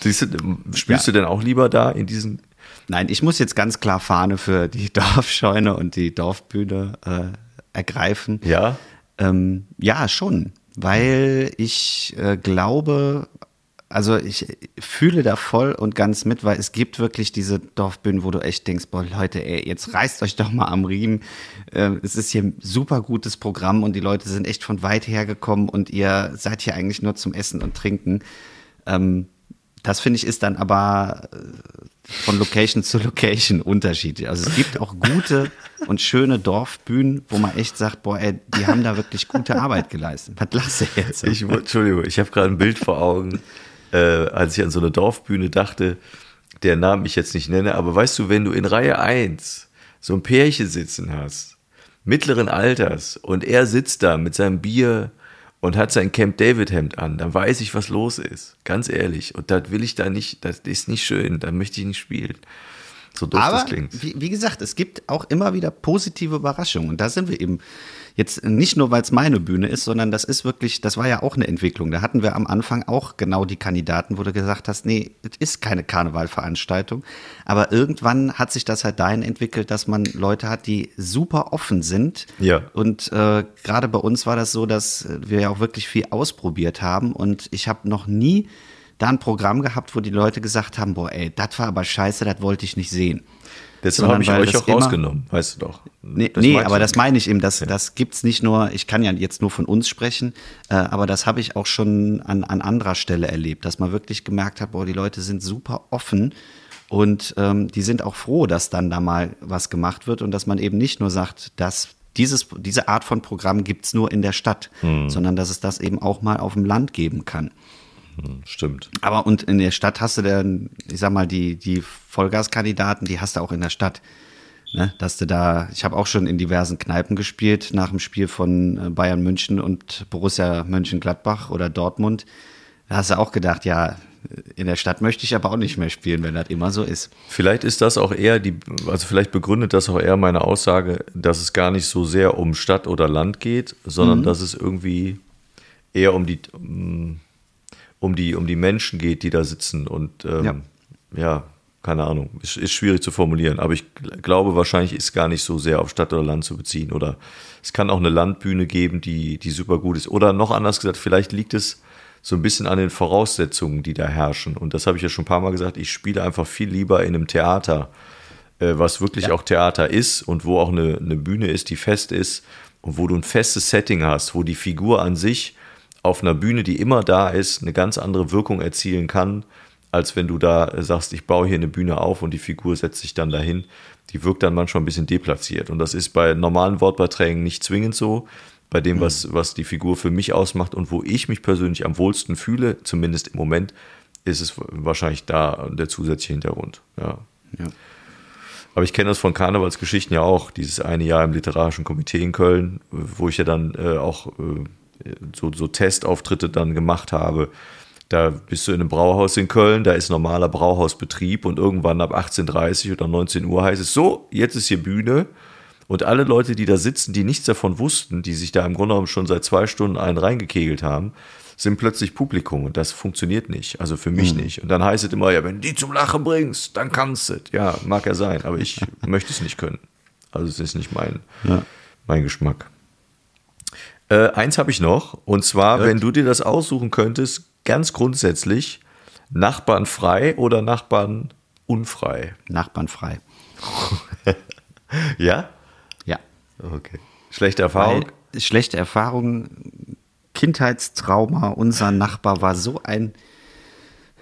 Spielst ja. du denn auch lieber da in diesen Nein, ich muss jetzt ganz klar Fahne für die Dorfscheune und die Dorfbühne äh, ergreifen. Ja. Ähm, ja, schon. Weil ich äh, glaube, also ich fühle da voll und ganz mit, weil es gibt wirklich diese Dorfbühnen, wo du echt denkst, boah Leute, ey, jetzt reißt euch doch mal am Riemen. Äh, es ist hier ein super gutes Programm und die Leute sind echt von weit her gekommen und ihr seid hier eigentlich nur zum Essen und Trinken. Ähm, das finde ich ist dann aber äh, von Location zu Location unterschiedlich. Also es gibt auch gute und schöne Dorfbühnen, wo man echt sagt, boah, ey, die haben da wirklich gute Arbeit geleistet. Was lasse ich jetzt? Ich, Entschuldigung, ich habe gerade ein Bild vor Augen, äh, als ich an so eine Dorfbühne dachte, der Namen ich jetzt nicht nenne, aber weißt du, wenn du in Reihe 1 so ein Pärchen sitzen hast, mittleren Alters, und er sitzt da mit seinem Bier und hat sein Camp David Hemd an, dann weiß ich, was los ist. Ganz ehrlich. Und das will ich da nicht, das ist nicht schön, da möchte ich nicht spielen. So doof Aber, das klingt. Wie, wie gesagt, es gibt auch immer wieder positive Überraschungen. Und da sind wir eben Jetzt nicht nur, weil es meine Bühne ist, sondern das ist wirklich, das war ja auch eine Entwicklung. Da hatten wir am Anfang auch genau die Kandidaten, wo du gesagt hast, nee, es ist keine Karnevalveranstaltung. Aber irgendwann hat sich das halt dahin entwickelt, dass man Leute hat, die super offen sind. Ja. Und äh, gerade bei uns war das so, dass wir ja auch wirklich viel ausprobiert haben. Und ich habe noch nie da ein Programm gehabt, wo die Leute gesagt haben, boah, ey, das war aber scheiße, das wollte ich nicht sehen. Deshalb habe ich euch auch rausgenommen, weißt du doch. Nee, nee aber das meine ich eben, das, ja. das gibt's nicht nur, ich kann ja jetzt nur von uns sprechen, äh, aber das habe ich auch schon an, an anderer Stelle erlebt, dass man wirklich gemerkt hat, boah, die Leute sind super offen und ähm, die sind auch froh, dass dann da mal was gemacht wird und dass man eben nicht nur sagt, dass dieses, diese Art von Programm gibt's nur in der Stadt, hm. sondern dass es das eben auch mal auf dem Land geben kann. Hm, stimmt. Aber und in der Stadt hast du dann, ich sag mal, die, die Vollgaskandidaten, die hast du auch in der Stadt. Ne, dass du da, ich habe auch schon in diversen Kneipen gespielt, nach dem Spiel von äh, Bayern München und Borussia Mönchengladbach oder Dortmund. Da hast du auch gedacht, ja, in der Stadt möchte ich aber auch nicht mehr spielen, wenn das immer so ist. Vielleicht ist das auch eher die, also vielleicht begründet das auch eher meine Aussage, dass es gar nicht so sehr um Stadt oder Land geht, sondern mhm. dass es irgendwie eher um die, um um die, um die Menschen geht, die da sitzen. Und ähm, ja. ja. keine Ahnung, ist, ist schwierig zu formulieren. Aber ich glaube, wahrscheinlich ist gar nicht so sehr auf Stadt oder Land zu beziehen. Oder es kann auch eine Landbühne geben, die, die super gut ist. Oder noch anders gesagt, vielleicht liegt es so ein bisschen an den Voraussetzungen, die da herrschen. Und das habe ich ja schon ein paar Mal gesagt. Ich spiele einfach viel lieber in einem Theater, äh, was wirklich ja. auch Theater ist und wo auch eine, eine Bühne ist, die fest ist und wo du ein festes Setting hast, wo die Figur an sich auf einer Bühne, die immer da ist, eine ganz andere Wirkung erzielen kann, als wenn du da sagst, ich baue hier eine Bühne auf und die Figur setzt sich dann dahin. Die wirkt dann manchmal ein bisschen deplatziert. Und das ist bei normalen Wortbeiträgen nicht zwingend so. Bei dem, was, mhm. was die Figur für mich ausmacht und wo ich mich persönlich am wohlsten fühle, zumindest im Moment, ist es wahrscheinlich da der zusätzliche Hintergrund. Ja. ja. Aber ich kenne das von Karnevalsgeschichten ja auch, dieses eine Jahr im Literarischen Komitee in Köln, wo ich ja dann äh, auch äh, so, so Testauftritte dann gemacht habe. Da bist du in einem Brauhaus in Köln, da ist normaler Brauhausbetrieb und irgendwann ab 18.30 oder 19 Uhr heißt es so, jetzt ist hier Bühne. Und alle Leute, die da sitzen, die nichts davon wussten, die sich da im Grunde genommen schon seit zwei Stunden einen reingekegelt haben, sind plötzlich Publikum und das funktioniert nicht. Also für mich mhm. nicht. Und dann heißt es immer, ja, wenn du die zum Lachen bringst, dann kannst du es. Ja, mag ja sein, aber ich möchte es nicht können. Also es ist nicht mein, ja. mein Geschmack. Äh, eins habe ich noch, und zwar, ja. wenn du dir das aussuchen könntest, ganz grundsätzlich, Nachbarn frei oder Nachbarn unfrei? Nachbarn frei. ja? Ja. Okay. Schlechte Erfahrung? Weil schlechte Erfahrungen Kindheitstrauma. Unser Nachbar war so ein.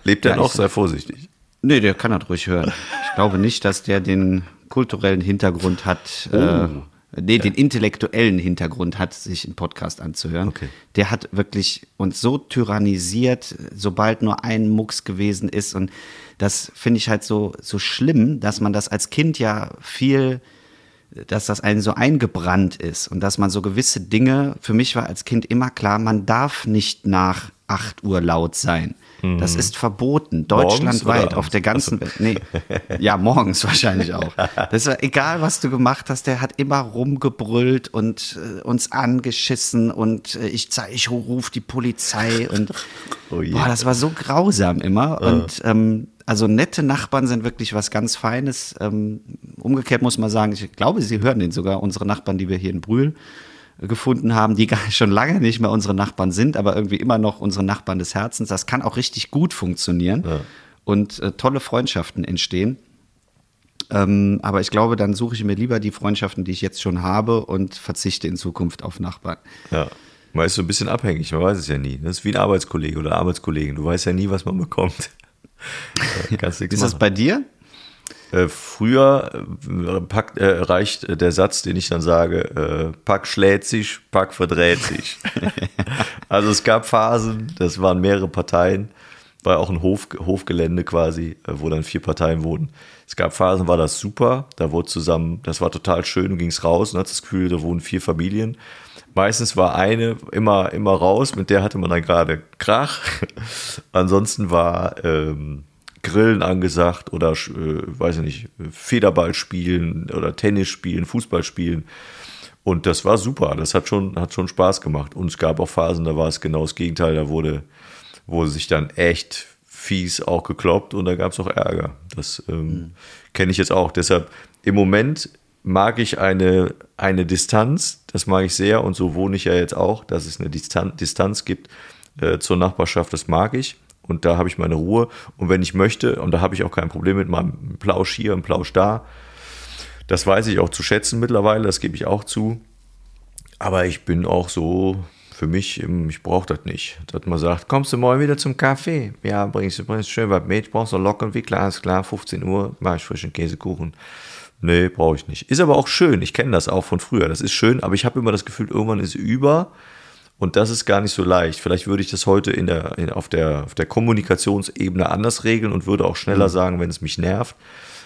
Lebt er ja, noch? Sei vorsichtig. Nee, der kann das ruhig hören. Ich glaube nicht, dass der den kulturellen Hintergrund hat, oh. äh, nee, ja. den intellektuellen Hintergrund hat, sich einen Podcast anzuhören. Okay. Der hat wirklich uns so tyrannisiert, sobald nur ein Mucks gewesen ist. Und das finde ich halt so, so schlimm, dass man das als Kind ja viel dass das einen so eingebrannt ist und dass man so gewisse Dinge, für mich war als Kind immer klar, man darf nicht nach 8 Uhr laut sein. Das mhm. ist verboten, deutschlandweit, auf der ganzen Welt. Nee, ja, morgens wahrscheinlich auch. Das war egal, was du gemacht hast, der hat immer rumgebrüllt und äh, uns angeschissen und äh, ich, ich ruf die Polizei und oh boah, das war so grausam immer. Und ähm, also nette Nachbarn sind wirklich was ganz Feines. Ähm, umgekehrt muss man sagen, ich glaube, sie hören den sogar, unsere Nachbarn, die wir hier in Brühl gefunden haben, die gar schon lange nicht mehr unsere Nachbarn sind, aber irgendwie immer noch unsere Nachbarn des Herzens. Das kann auch richtig gut funktionieren ja. und äh, tolle Freundschaften entstehen. Ähm, aber ich glaube, dann suche ich mir lieber die Freundschaften, die ich jetzt schon habe und verzichte in Zukunft auf Nachbarn. Ja. Man ist so ein bisschen abhängig, man weiß es ja nie. Das ist wie ein Arbeitskollege oder Arbeitskollegin. Du weißt ja nie, was man bekommt. ist das bei dir? Äh, früher äh, äh, reicht der Satz, den ich dann sage, äh, Pack schlägt sich, Pack verdreht sich. also es gab Phasen, das waren mehrere Parteien, war auch ein Hof, Hofgelände quasi, äh, wo dann vier Parteien wurden. Es gab Phasen, war das super, da wurde zusammen, das war total schön, du ging's raus und hat das Gefühl, da wohnen vier Familien. Meistens war eine immer, immer raus, mit der hatte man dann gerade Krach. Ansonsten war ähm, Grillen angesagt oder, äh, weiß ich nicht, Federball spielen oder Tennis spielen, Fußball spielen. Und das war super. Das hat schon, hat schon Spaß gemacht. Und es gab auch Phasen, da war es genau das Gegenteil. Da wurde, wurde sich dann echt fies auch gekloppt und da gab es auch Ärger. Das ähm, mhm. kenne ich jetzt auch. Deshalb im Moment mag ich eine, eine Distanz. Das mag ich sehr. Und so wohne ich ja jetzt auch, dass es eine Distanz, Distanz gibt äh, zur Nachbarschaft. Das mag ich und da habe ich meine Ruhe. Und wenn ich möchte, und da habe ich auch kein Problem mit meinem Plausch hier und Plausch da, das weiß ich auch zu schätzen mittlerweile, das gebe ich auch zu. Aber ich bin auch so für mich, ich brauche das nicht. Dass man sagt, kommst du morgen wieder zum Kaffee? Ja, bringst du bringst schön was mit, brauchst du locker wie klar ist klar, 15 Uhr, mache ich frischen Käsekuchen. Nee, brauche ich nicht. Ist aber auch schön, ich kenne das auch von früher, das ist schön, aber ich habe immer das Gefühl, irgendwann ist es über und das ist gar nicht so leicht. Vielleicht würde ich das heute in der, in, auf, der, auf der Kommunikationsebene anders regeln und würde auch schneller mhm. sagen, wenn es mich nervt,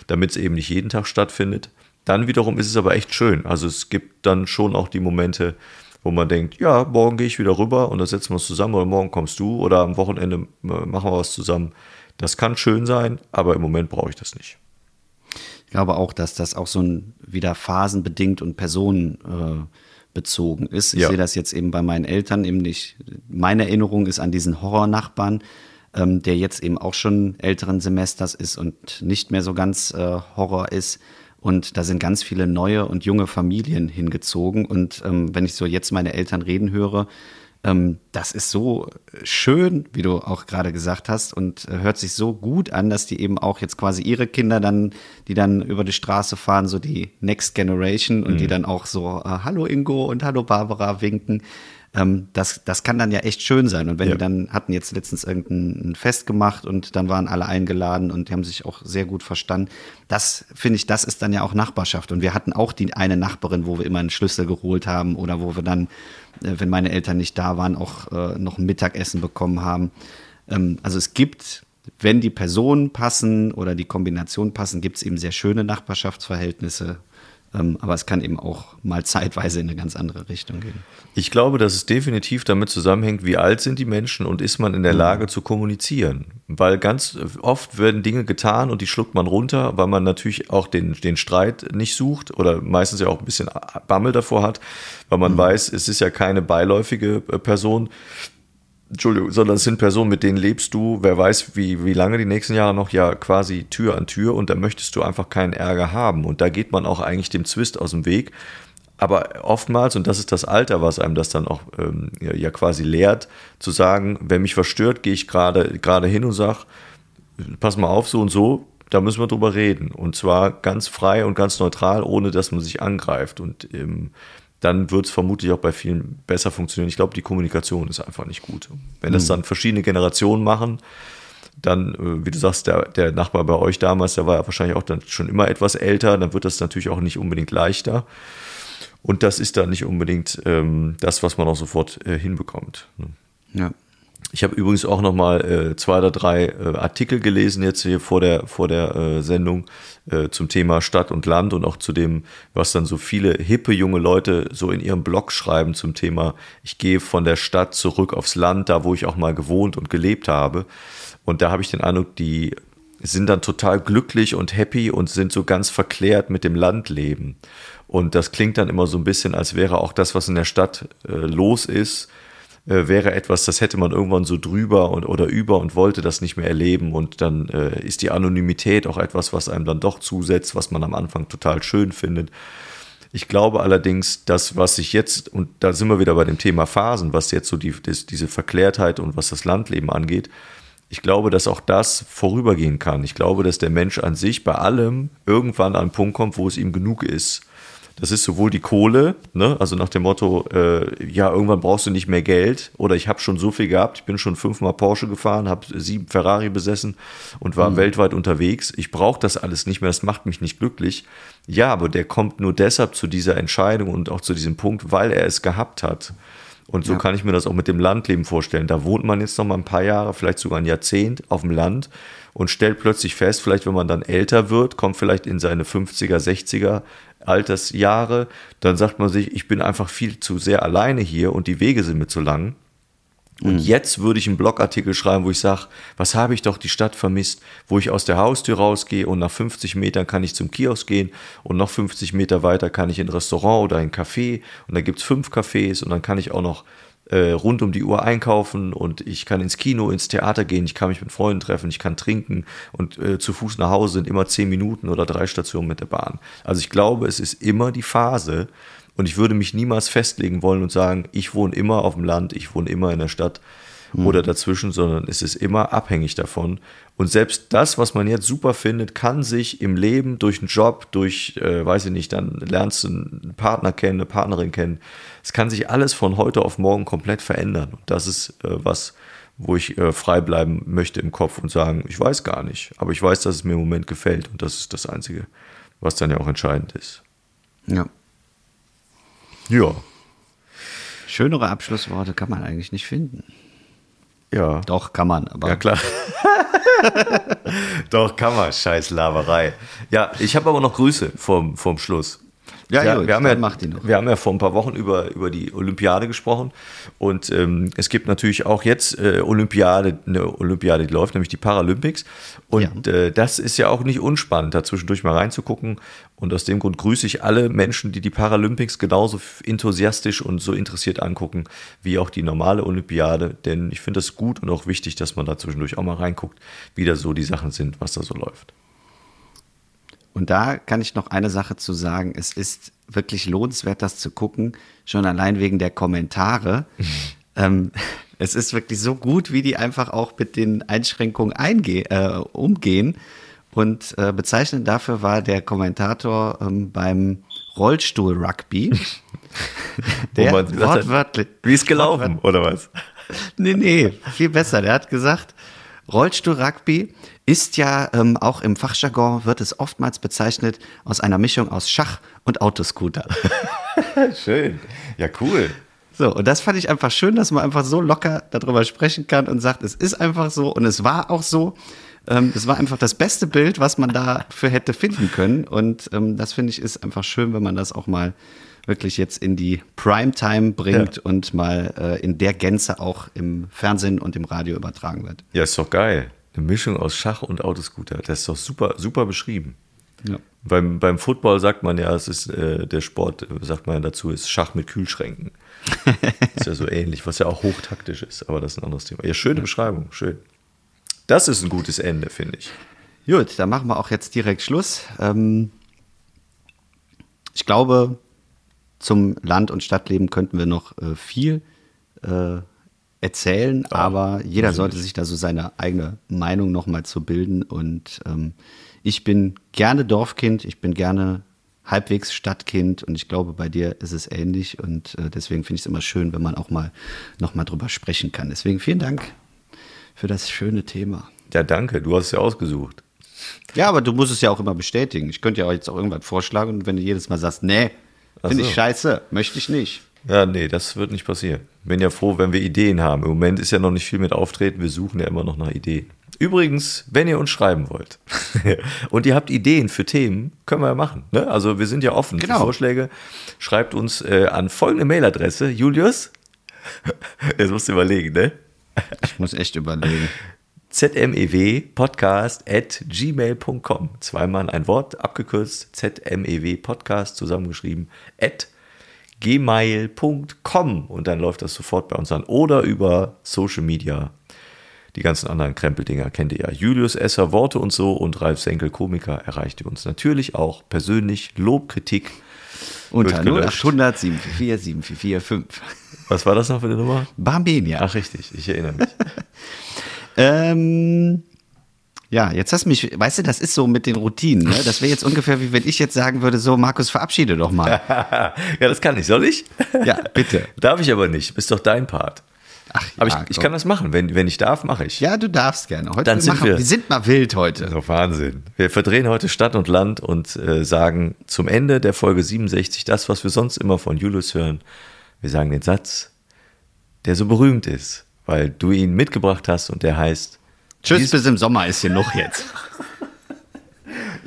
damit es eben nicht jeden Tag stattfindet. Dann wiederum ist es aber echt schön. Also es gibt dann schon auch die Momente, wo man denkt, ja, morgen gehe ich wieder rüber und da setzen wir uns zusammen oder morgen kommst du oder am Wochenende äh, machen wir was zusammen. Das kann schön sein, aber im Moment brauche ich das nicht. Ich glaube auch, dass das auch so ein wieder phasenbedingt und personen äh, bezogen ist. Ich ja. sehe das jetzt eben bei meinen Eltern eben nicht. Meine Erinnerung ist an diesen Horrornachbarn, ähm, der jetzt eben auch schon älteren Semesters ist und nicht mehr so ganz äh, Horror ist. Und da sind ganz viele neue und junge Familien hingezogen. Und ähm, wenn ich so jetzt meine Eltern reden höre, ähm, das ist so schön, wie du auch gerade gesagt hast, und äh, hört sich so gut an, dass die eben auch jetzt quasi ihre Kinder dann, die dann über die Straße fahren, so die Next Generation und mhm. die dann auch so äh, Hallo Ingo und Hallo Barbara winken. Ähm, das, das kann dann ja echt schön sein. Und wenn ja. die dann hatten jetzt letztens irgendein Fest gemacht und dann waren alle eingeladen und die haben sich auch sehr gut verstanden. Das finde ich, das ist dann ja auch Nachbarschaft. Und wir hatten auch die eine Nachbarin, wo wir immer einen Schlüssel geholt haben oder wo wir dann, äh, wenn meine Eltern nicht da waren, auch äh, noch ein Mittagessen bekommen haben. Ähm, also es gibt wenn die Personen passen oder die Kombination passen, gibt es eben sehr schöne Nachbarschaftsverhältnisse, aber es kann eben auch mal zeitweise in eine ganz andere Richtung gehen. Ich glaube, dass es definitiv damit zusammenhängt, wie alt sind die Menschen und ist man in der mhm. Lage zu kommunizieren. Weil ganz oft werden Dinge getan und die schluckt man runter, weil man natürlich auch den, den Streit nicht sucht oder meistens ja auch ein bisschen Bammel davor hat, weil man mhm. weiß, es ist ja keine beiläufige äh, Person, Entschuldigung, sondern es sind Personen, mit denen lebst du, wer weiß, wie, wie lange die nächsten Jahre noch, ja quasi Tür an Tür und da möchtest du einfach keinen Ärger haben. Und da geht man auch eigentlich dem Zwist aus dem Weg. Aber oftmals, und das ist das Alter, was einem das dann auch ähm, ja, quasi lehrt, zu sagen, wenn mich verstört, gehe ich gerade gerade hin und sage, pass mal auf, so und so, da müssen wir drüber reden. Und zwar ganz frei und ganz neutral, ohne dass man sich angreift. Und ähm, dann wird es vermutlich auch bei vielen besser funktionieren. Ich glaube, die Kommunikation ist einfach nicht gut. Wenn das dann verschiedene Generationen machen, dann, äh, wie du sagst, der, der Nachbar bei euch damals, der war ja wahrscheinlich auch dann schon immer etwas älter, dann wird das natürlich auch nicht unbedingt leichter. Und das ist dann nicht unbedingt ähm, das, was man auch sofort äh, hinbekommt. Ne? Ja. Ich habe übrigens auch noch mal äh, zwei oder drei äh, Artikel gelesen jetzt hier vor der vor der äh, Sendung äh, zum Thema Stadt und Land und auch zu dem, was dann so viele hippe junge Leute so in ihrem Blog schreiben zum Thema, ich gehe von der Stadt zurück aufs Land, da wo ich auch mal gewohnt und gelebt habe. Und da habe ich den Eindruck, die sind dann total glücklich und happy und sind so ganz verklärt mit dem Landleben. Und das klingt dann immer so ein bisschen, als wäre auch das, was in der Stadt äh, los ist, äh, wäre etwas, das hätte man irgendwann so drüber und, oder über und wollte das nicht mehr erleben. Und dann äh, ist die Anonymität auch etwas, was einem dann doch zusetzt, was man am Anfang total schön findet. Ich glaube allerdings, dass was sich jetzt, und da sind wir wieder bei dem Thema Phasen, was jetzt so die, das, diese Verklärtheit und was das Landleben angeht, ich glaube, dass auch das vorübergehen kann. Ich glaube, dass der Mensch an sich bei allem irgendwann an einen Punkt kommt, wo es ihm genug ist. Das ist sowohl die Kohle, ne? also nach dem Motto, äh, ja, irgendwann brauchst du nicht mehr Geld oder ich habe schon so viel gehabt, ich bin schon fünfmal Porsche gefahren, habe sieben Ferrari besessen und war mhm. weltweit unterwegs. Ich brauche das alles nicht mehr, das macht mich nicht glücklich. Ja, aber der kommt nur deshalb zu dieser Entscheidung und auch zu diesem Punkt, weil er es gehabt hat. Und so ja. kann ich mir das auch mit dem Landleben vorstellen. Da wohnt man jetzt noch mal ein paar Jahre, vielleicht sogar ein Jahrzehnt auf dem Land und stellt plötzlich fest, vielleicht wenn man dann älter wird, kommt vielleicht in seine 50er, 60er Altersjahre, dann sagt man sich, ich bin einfach viel zu sehr alleine hier und die Wege sind mir zu lang. Und mhm. jetzt würde ich einen Blogartikel schreiben, wo ich sage, was habe ich doch die Stadt vermisst, wo ich aus der Haustür rausgehe und nach 50 Metern kann ich zum Kiosk gehen und noch 50 Meter weiter kann ich in ein Restaurant oder ein Café und da gibt es fünf Cafés und dann kann ich auch noch äh, rund um die Uhr einkaufen und ich kann ins Kino, ins Theater gehen, ich kann mich mit Freunden treffen, ich kann trinken und äh, zu Fuß nach Hause sind immer zehn Minuten oder drei Stationen mit der Bahn. Also ich glaube, es ist immer die Phase und ich würde mich niemals festlegen wollen und sagen, ich wohne immer auf dem Land, ich wohne immer in der Stadt mhm. oder dazwischen, sondern es ist immer abhängig davon. Und selbst das, was man jetzt super findet, kann sich im Leben durch einen Job, durch, äh, weiß ich nicht, dann lernst du einen Partner kennen, eine Partnerin kennen. Es kann sich alles von heute auf morgen komplett verändern. Und das ist äh, was, wo ich äh, frei bleiben möchte im Kopf und sagen, ich weiß gar nicht, aber ich weiß, dass es mir im Moment gefällt und das ist das Einzige, was dann ja auch entscheidend ist. Ja. Ja. Schönere Abschlussworte kann man eigentlich nicht finden. Ja. Doch, kann man, aber. Ja, klar. Doch, kann man. Scheiß Laberei. Ja, ich habe aber noch Grüße vorm, vorm Schluss. Ja, ja, gut, wir, haben ja wir haben ja vor ein paar Wochen über, über die Olympiade gesprochen. Und ähm, es gibt natürlich auch jetzt äh, Olympiade, eine Olympiade, die läuft, nämlich die Paralympics. Und ja. äh, das ist ja auch nicht unspannend, da zwischendurch mal reinzugucken. Und aus dem Grund grüße ich alle Menschen, die die Paralympics genauso enthusiastisch und so interessiert angucken, wie auch die normale Olympiade, denn ich finde es gut und auch wichtig, dass man da zwischendurch auch mal reinguckt, wie da so die Sachen sind, was da so läuft. Und da kann ich noch eine Sache zu sagen. Es ist wirklich lohnenswert, das zu gucken, schon allein wegen der Kommentare. ähm, es ist wirklich so gut, wie die einfach auch mit den Einschränkungen äh, umgehen. Und äh, bezeichnend dafür war der Kommentator ähm, beim Rollstuhl-Rugby. der wortwörtlich. Wie ist gelaufen, oder was? Nee, nee, viel besser. Der hat gesagt, Rollstuhl-Rugby ist ja ähm, auch im Fachjargon wird es oftmals bezeichnet aus einer Mischung aus Schach und Autoscooter. Schön. Ja, cool. So, und das fand ich einfach schön, dass man einfach so locker darüber sprechen kann und sagt, es ist einfach so und es war auch so. Ähm, es war einfach das beste Bild, was man dafür hätte finden können. Und ähm, das finde ich ist einfach schön, wenn man das auch mal wirklich jetzt in die Primetime bringt ja. und mal äh, in der Gänze auch im Fernsehen und im Radio übertragen wird. Ja, ist doch geil. Eine Mischung aus Schach und Autoscooter. Das ist doch super, super beschrieben. Ja. Beim, beim Football sagt man ja, es ist äh, der Sport, sagt man ja dazu, ist Schach mit Kühlschränken. ist ja so ähnlich, was ja auch hochtaktisch ist, aber das ist ein anderes Thema. Ja, schöne Beschreibung, schön. Das ist ein gutes Ende, finde ich. Gut, dann machen wir auch jetzt direkt Schluss. Ähm, ich glaube, zum Land- und Stadtleben könnten wir noch äh, viel äh, erzählen, ja, aber jeder sollte sich da so seine eigene Meinung nochmal zu bilden. Und ähm, ich bin gerne Dorfkind, ich bin gerne halbwegs Stadtkind und ich glaube, bei dir ist es ähnlich und äh, deswegen finde ich es immer schön, wenn man auch mal nochmal drüber sprechen kann. Deswegen vielen Dank für das schöne Thema. Ja, danke, du hast es ja ausgesucht. Ja, aber du musst es ja auch immer bestätigen. Ich könnte ja auch jetzt auch irgendwas vorschlagen und wenn du jedes Mal sagst, nee, finde so. ich scheiße, möchte ich nicht. Ja, nee, das wird nicht passieren. Bin ja froh, wenn wir Ideen haben. Im Moment ist ja noch nicht viel mit Auftreten. Wir suchen ja immer noch nach Ideen. Übrigens, wenn ihr uns schreiben wollt und ihr habt Ideen für Themen, können wir ja machen. Ne? Also wir sind ja offen Genau. für Vorschläge. Schreibt uns äh, an folgende Mailadresse. Julius, jetzt musst du überlegen, ne? Ich muss echt überlegen. zmewpodcast at gmail.com. Zweimal ein Wort abgekürzt. zmewpodcast zusammengeschrieben at gmail.com. Und dann läuft das sofort bei uns an. Oder über Social Media. Die ganzen anderen Krempeldinger kennt ihr ja. Julius Esser, Worte und so und Ralf Senkel, Komiker, erreicht ihr uns natürlich auch persönlich. Lob, Kritik. Unter wird gelöscht. 0800 744 7445. Was war das noch für eine Nummer? Bambenia. Ach, richtig, ich erinnere mich. Ähm, ja, jetzt hast du mich, weißt du, das ist so mit den Routinen, ne? Das wäre jetzt ungefähr wie wenn ich jetzt sagen würde, so Markus, verabschiede doch mal. ja, das kann ich. Soll ich? Ja, bitte. Darf ich aber nicht. Bist doch dein Part. Ach, Aber ja, ich, ich kann das machen. Wenn, wenn ich darf, mache ich. Ja, du darfst gerne. Heute Dann wir sind machen, wir- wir sind mal wild heute. Also Wahnsinn. Wir verdrehen heute Stadt und Land und äh, sagen zum Ende der Folge 67 das, was wir sonst immer von Julius hören. Wir sagen den Satz, der so berühmt ist, weil du ihn mitgebracht hast und der heißt Tschüss, Dies- bis im Sommer ist genug jetzt.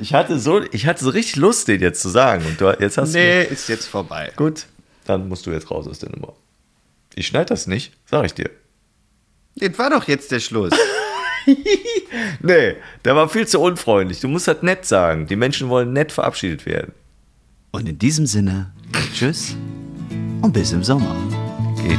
Ich hatte so, ich hatte so richtig Lust, den jetzt zu sagen und du, jetzt hast Nee, ist jetzt vorbei. du. Gut, dann musst du jetzt raus aus der Nummer. Ich schneide das nicht, sag ich dir. Das war doch jetzt der Schluss. Nee, der war viel zu unfreundlich. Du musst das nett sagen. Die Menschen wollen nett verabschiedet werden. Und in diesem Sinne, tschüss und bis im Sommer. Geht.